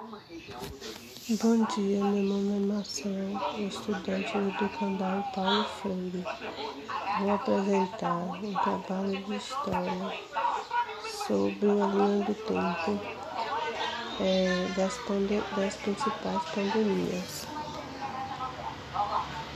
Bom dia, meu nome é Marcelo, estudante do Candal Paulo Freire. Vou apresentar um trabalho de história sobre a linha do tempo é, das, das principais pandemias.